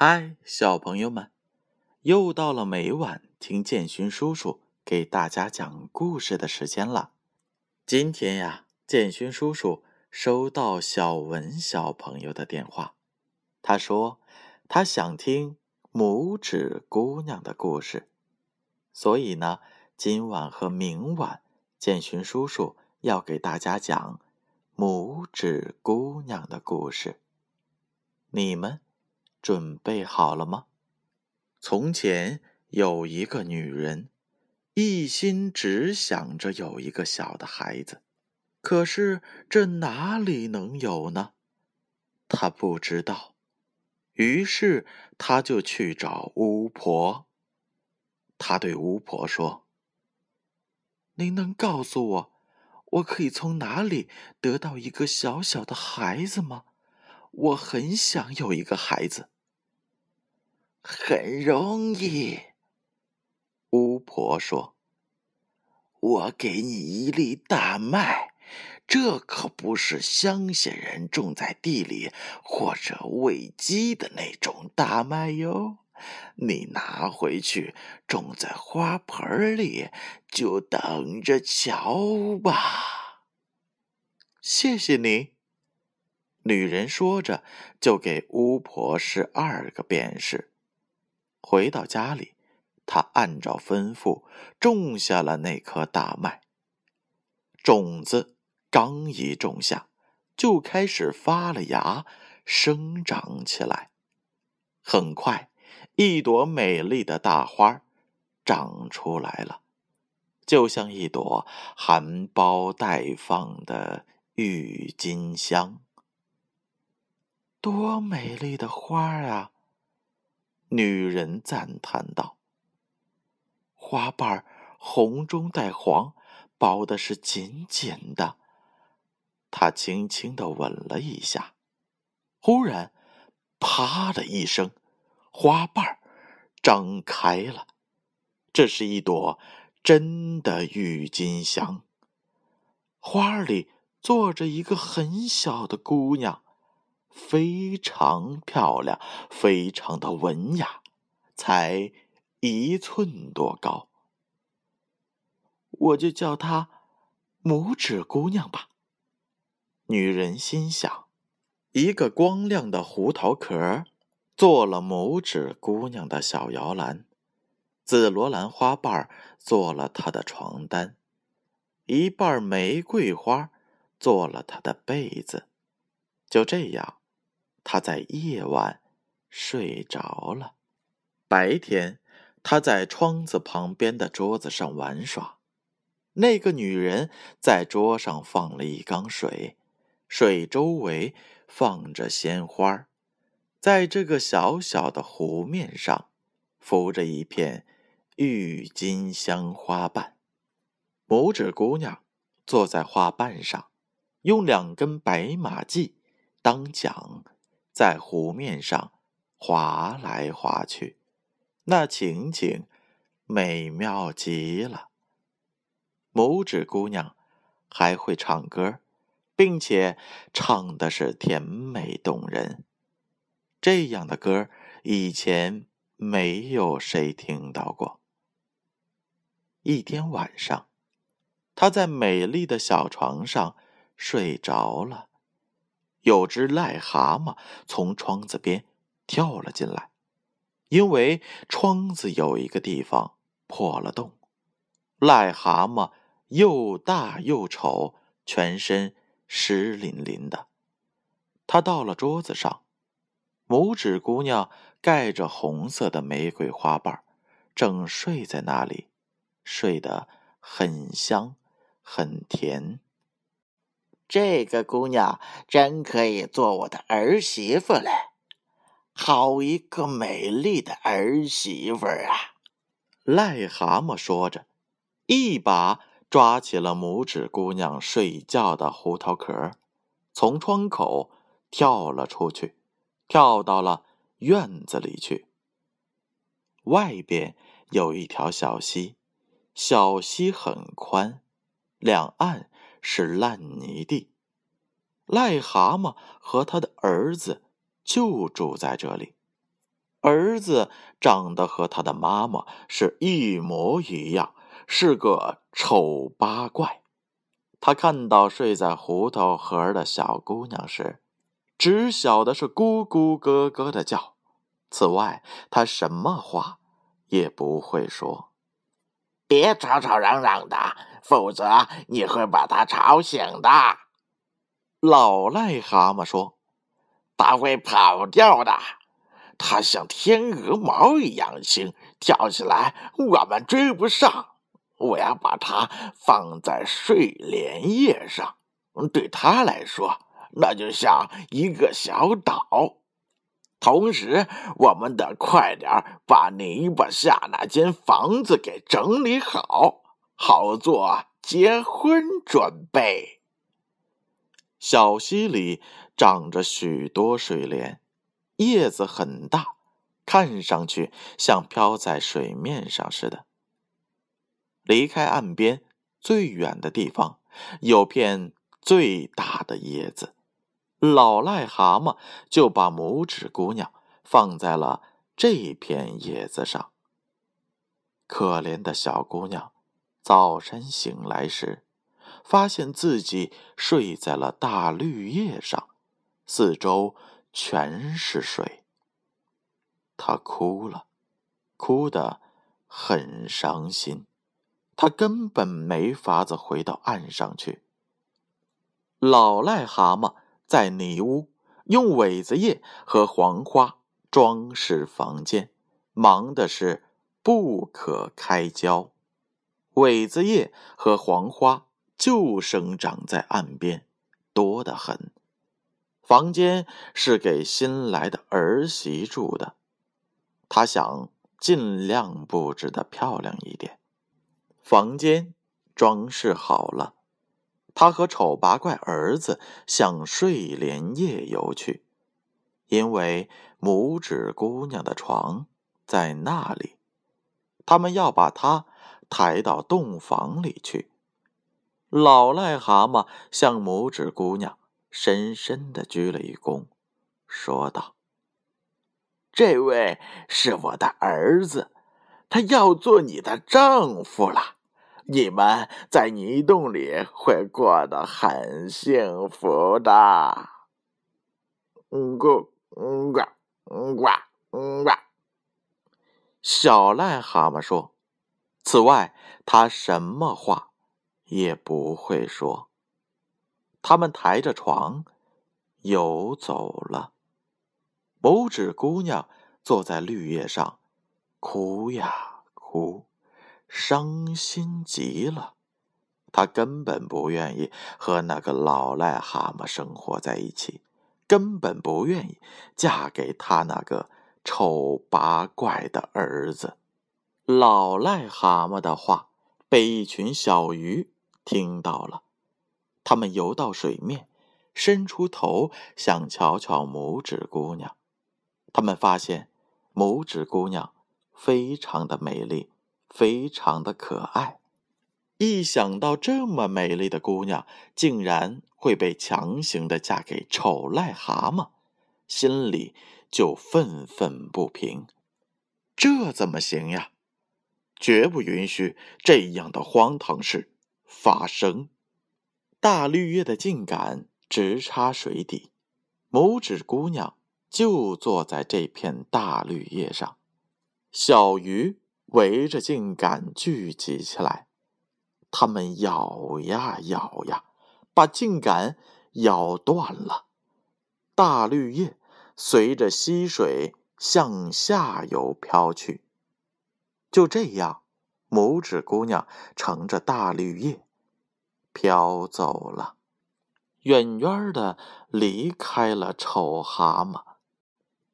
嗨，小朋友们，又到了每晚听建勋叔叔给大家讲故事的时间了。今天呀，建勋叔叔收到小文小朋友的电话，他说他想听拇指姑娘的故事，所以呢，今晚和明晚建勋叔叔要给大家讲拇指姑娘的故事。你们。准备好了吗？从前有一个女人，一心只想着有一个小的孩子，可是这哪里能有呢？她不知道，于是她就去找巫婆。她对巫婆说：“您能告诉我，我可以从哪里得到一个小小的孩子吗？”我很想有一个孩子。很容易，巫婆说：“我给你一粒大麦，这可不是乡下人种在地里或者喂鸡的那种大麦哟。你拿回去种在花盆里，就等着瞧吧。”谢谢你。女人说着，就给巫婆十二个便士。回到家里，她按照吩咐种下了那颗大麦。种子刚一种下，就开始发了芽，生长起来。很快，一朵美丽的大花长出来了，就像一朵含苞待放的郁金香。多美丽的花啊！女人赞叹道：“花瓣红中带黄，包的是紧紧的。”她轻轻的吻了一下，忽然，啪的一声，花瓣张开了。这是一朵真的郁金香，花里坐着一个很小的姑娘。非常漂亮，非常的文雅，才一寸多高。我就叫她拇指姑娘吧。女人心想，一个光亮的胡桃壳做了拇指姑娘的小摇篮，紫罗兰花瓣做了她的床单，一瓣玫瑰花做了她的被子。就这样。他在夜晚睡着了，白天他在窗子旁边的桌子上玩耍。那个女人在桌上放了一缸水，水周围放着鲜花，在这个小小的湖面上浮着一片郁金香花瓣。拇指姑娘坐在花瓣上，用两根白马髻当桨。在湖面上划来划去，那情景美妙极了。拇指姑娘还会唱歌，并且唱的是甜美动人。这样的歌以前没有谁听到过。一天晚上，她在美丽的小床上睡着了。有只癞蛤蟆从窗子边跳了进来，因为窗子有一个地方破了洞。癞蛤蟆又大又丑，全身湿淋淋的。他到了桌子上，拇指姑娘盖着红色的玫瑰花瓣，正睡在那里，睡得很香，很甜。这个姑娘真可以做我的儿媳妇嘞！好一个美丽的儿媳妇啊！癞蛤蟆说着，一把抓起了拇指姑娘睡觉的胡桃壳，从窗口跳了出去，跳到了院子里去。外边有一条小溪，小溪很宽，两岸。是烂泥地，癞蛤蟆和他的儿子就住在这里。儿子长得和他的妈妈是一模一样，是个丑八怪。他看到睡在胡桃河的小姑娘时，只晓得是咕咕咯咯的叫。此外，他什么话也不会说。别吵吵嚷嚷的，否则你会把他吵醒的。老癞蛤蟆说：“他会跑掉的。他像天鹅毛一样轻，跳起来我们追不上。我要把它放在睡莲叶上，对他来说，那就像一个小岛。”同时，我们得快点把泥巴下那间房子给整理好，好做结婚准备。小溪里长着许多水莲，叶子很大，看上去像飘在水面上似的。离开岸边最远的地方，有片最大的叶子。老癞蛤蟆就把拇指姑娘放在了这片叶子上。可怜的小姑娘，早晨醒来时，发现自己睡在了大绿叶上，四周全是水。她哭了，哭得很伤心。她根本没法子回到岸上去。老癞蛤蟆。在泥屋用苇子叶和黄花装饰房间，忙的是不可开交。苇子叶和黄花就生长在岸边，多得很。房间是给新来的儿媳住的，他想尽量布置的漂亮一点。房间装饰好了。他和丑八怪儿子向睡莲叶游去，因为拇指姑娘的床在那里。他们要把她抬到洞房里去。老癞蛤蟆向拇指姑娘深深的鞠了一躬，说道：“这位是我的儿子，他要做你的丈夫了。”你们在泥洞里会过得很幸福的。嗯咕嗯呱嗯呱嗯呱。小癞蛤蟆说：“此外，他什么话也不会说。”他们抬着床游走了。拇指姑娘坐在绿叶上，哭呀哭。伤心极了，他根本不愿意和那个老癞蛤蟆生活在一起，根本不愿意嫁给他那个丑八怪的儿子。老癞蛤蟆的话被一群小鱼听到了，他们游到水面，伸出头想瞧瞧拇指姑娘。他们发现拇指姑娘非常的美丽。非常的可爱，一想到这么美丽的姑娘竟然会被强行的嫁给丑癞蛤蟆，心里就愤愤不平。这怎么行呀？绝不允许这样的荒唐事发生！大绿叶的茎杆直插水底，拇指姑娘就坐在这片大绿叶上，小鱼。围着茎杆聚集起来，它们咬呀咬呀，把茎杆咬断了。大绿叶随着溪水向下游飘去。就这样，拇指姑娘乘着大绿叶飘走了，远远的离开了丑蛤蟆。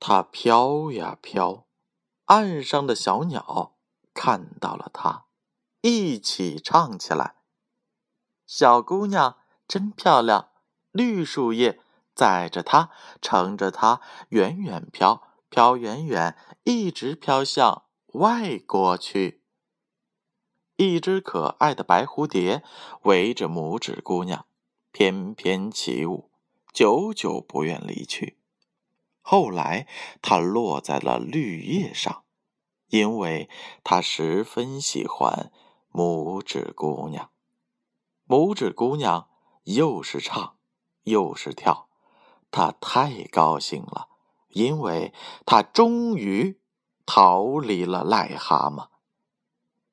它飘呀飘，岸上的小鸟。看到了她，一起唱起来：“小姑娘真漂亮，绿树叶载着她，乘着她远远飘，飘远远，一直飘向外国去。”一只可爱的白蝴蝶围着拇指姑娘翩翩起舞，久久不愿离去。后来，它落在了绿叶上，因为他十分喜欢拇指姑娘。拇指姑娘又是唱，又是跳，她太高兴了，因为她终于逃离了癞蛤蟆。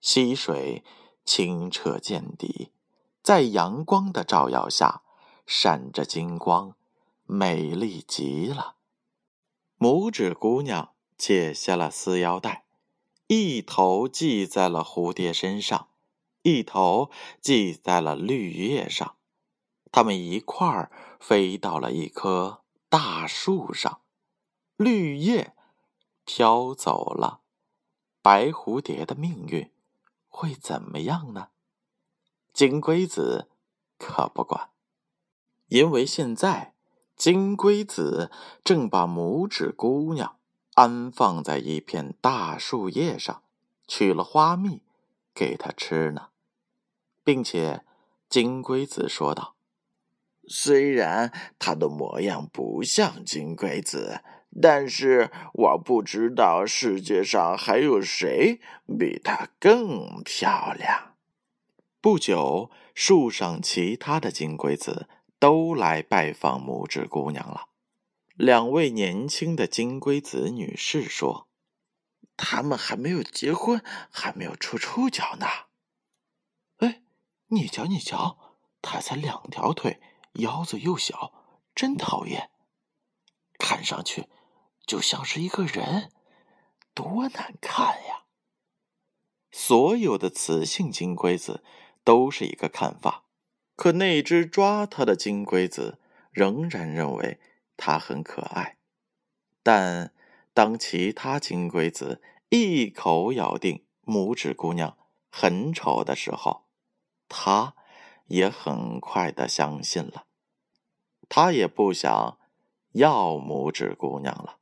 溪水清澈见底，在阳光的照耀下，闪着金光，美丽极了。拇指姑娘解下了丝腰带，一头系在了蝴蝶身上，一头系在了绿叶上。它们一块儿飞到了一棵大树上，绿叶飘走了，白蝴蝶的命运会怎么样呢？金龟子可不管，因为现在。金龟子正把拇指姑娘安放在一片大树叶上，取了花蜜给她吃呢，并且金龟子说道：“虽然她的模样不像金龟子，但是我不知道世界上还有谁比她更漂亮。”不久，树上其他的金龟子。都来拜访拇指姑娘了。两位年轻的金龟子女士说：“他们还没有结婚，还没有出出脚呢。”哎，你瞧，你瞧，他才两条腿，腰子又小，真讨厌。看上去就像是一个人，多难看呀！所有的雌性金龟子都是一个看法。可那只抓它的金龟子仍然认为它很可爱，但当其他金龟子一口咬定拇指姑娘很丑的时候，它也很快的相信了。它也不想要拇指姑娘了，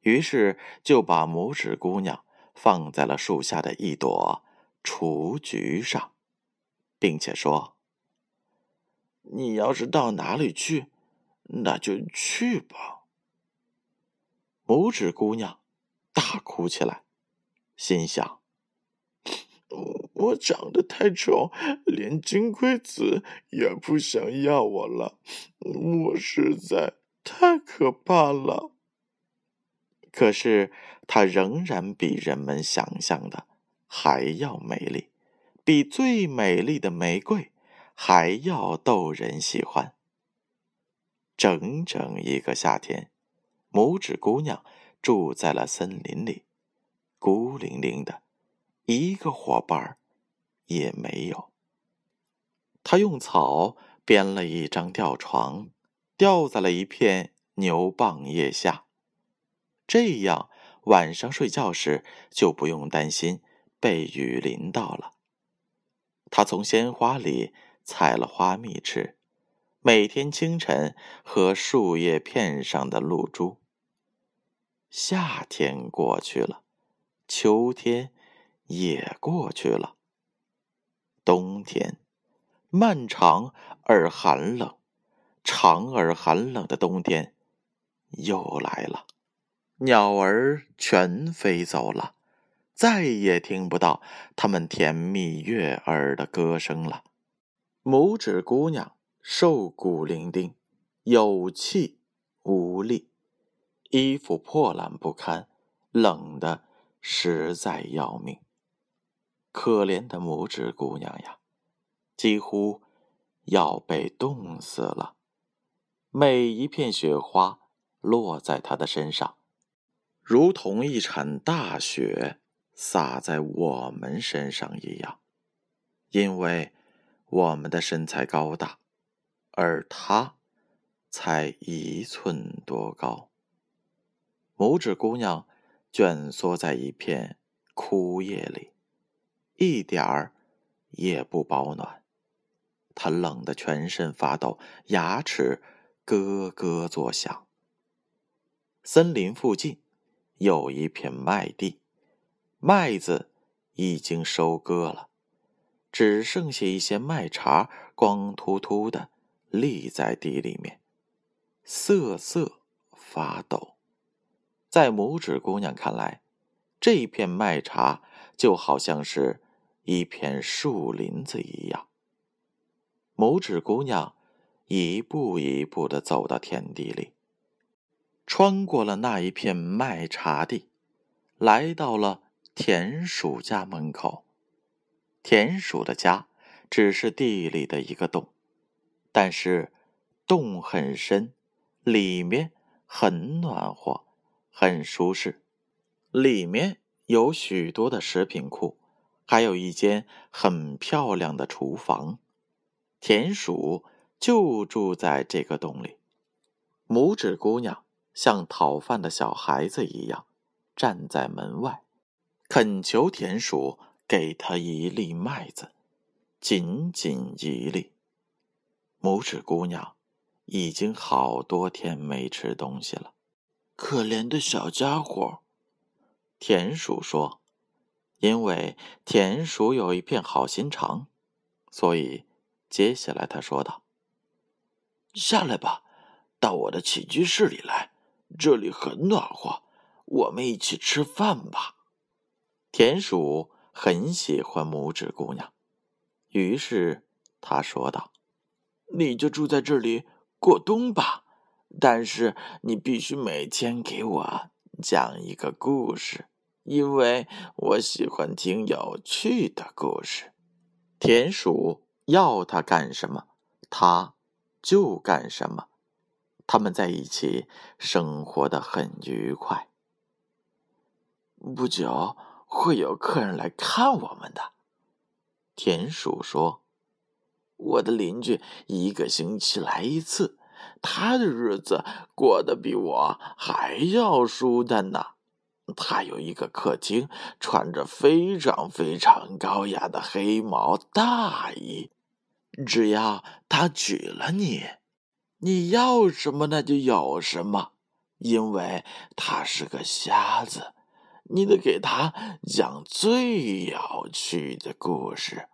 于是就把拇指姑娘放在了树下的一朵雏菊上，并且说。你要是到哪里去，那就去吧。拇指姑娘大哭起来，心想：“我长得太丑，连金龟子也不想要我了，我实在太可怕了。”可是她仍然比人们想象的还要美丽，比最美丽的玫瑰。还要逗人喜欢。整整一个夏天，拇指姑娘住在了森林里，孤零零的，一个伙伴也没有。她用草编了一张吊床，吊在了一片牛蒡叶下，这样晚上睡觉时就不用担心被雨淋到了。她从鲜花里。采了花蜜吃，每天清晨和树叶片上的露珠。夏天过去了，秋天也过去了，冬天漫长而寒冷，长而寒冷的冬天又来了。鸟儿全飞走了，再也听不到它们甜蜜悦耳的歌声了。拇指姑娘瘦骨伶仃，有气无力，衣服破烂不堪，冷的实在要命。可怜的拇指姑娘呀，几乎要被冻死了。每一片雪花落在她的身上，如同一场大雪洒在我们身上一样，因为。我们的身材高大，而他才一寸多高。拇指姑娘蜷缩在一片枯叶里，一点儿也不保暖。她冷得全身发抖，牙齿咯咯作响。森林附近有一片麦地，麦子已经收割了。只剩下一些麦茬，光秃秃的立在地里面，瑟瑟发抖。在拇指姑娘看来，这片麦茶就好像是一片树林子一样。拇指姑娘一步一步的走到田地里，穿过了那一片麦茶地，来到了田鼠家门口。田鼠的家只是地里的一个洞，但是洞很深，里面很暖和，很舒适。里面有许多的食品库，还有一间很漂亮的厨房。田鼠就住在这个洞里。拇指姑娘像讨饭的小孩子一样，站在门外，恳求田鼠给她一粒麦子，仅仅一粒。拇指姑娘已经好多天没吃东西了，可怜的小家伙。田鼠说：“因为田鼠有一片好心肠，所以。”接下来，他说道：“下来吧，到我的起居室里来，这里很暖和。我们一起吃饭吧。”田鼠很喜欢拇指姑娘，于是他说道：“你就住在这里过冬吧，但是你必须每天给我讲一个故事，因为我喜欢听有趣的故事。”田鼠。要它干什么，它就干什么。他们在一起生活的很愉快。不久会有客人来看我们的，田鼠说：“我的邻居一个星期来一次，他的日子过得比我还要舒坦呢。他有一个客厅，穿着非常非常高雅的黑毛大衣。”只要他娶了你，你要什么那就有什么，因为他是个瞎子，你得给他讲最有趣的故事。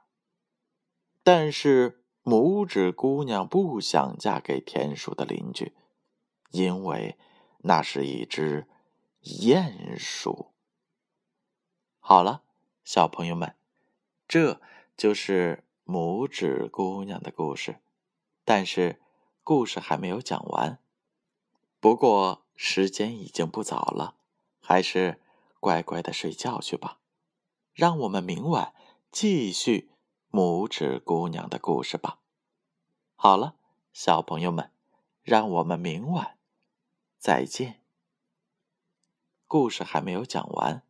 但是拇指姑娘不想嫁给田鼠的邻居，因为那是一只鼹鼠。好了，小朋友们，这就是。拇指姑娘的故事，但是故事还没有讲完。不过时间已经不早了，还是乖乖的睡觉去吧。让我们明晚继续拇指姑娘的故事吧。好了，小朋友们，让我们明晚再见。故事还没有讲完。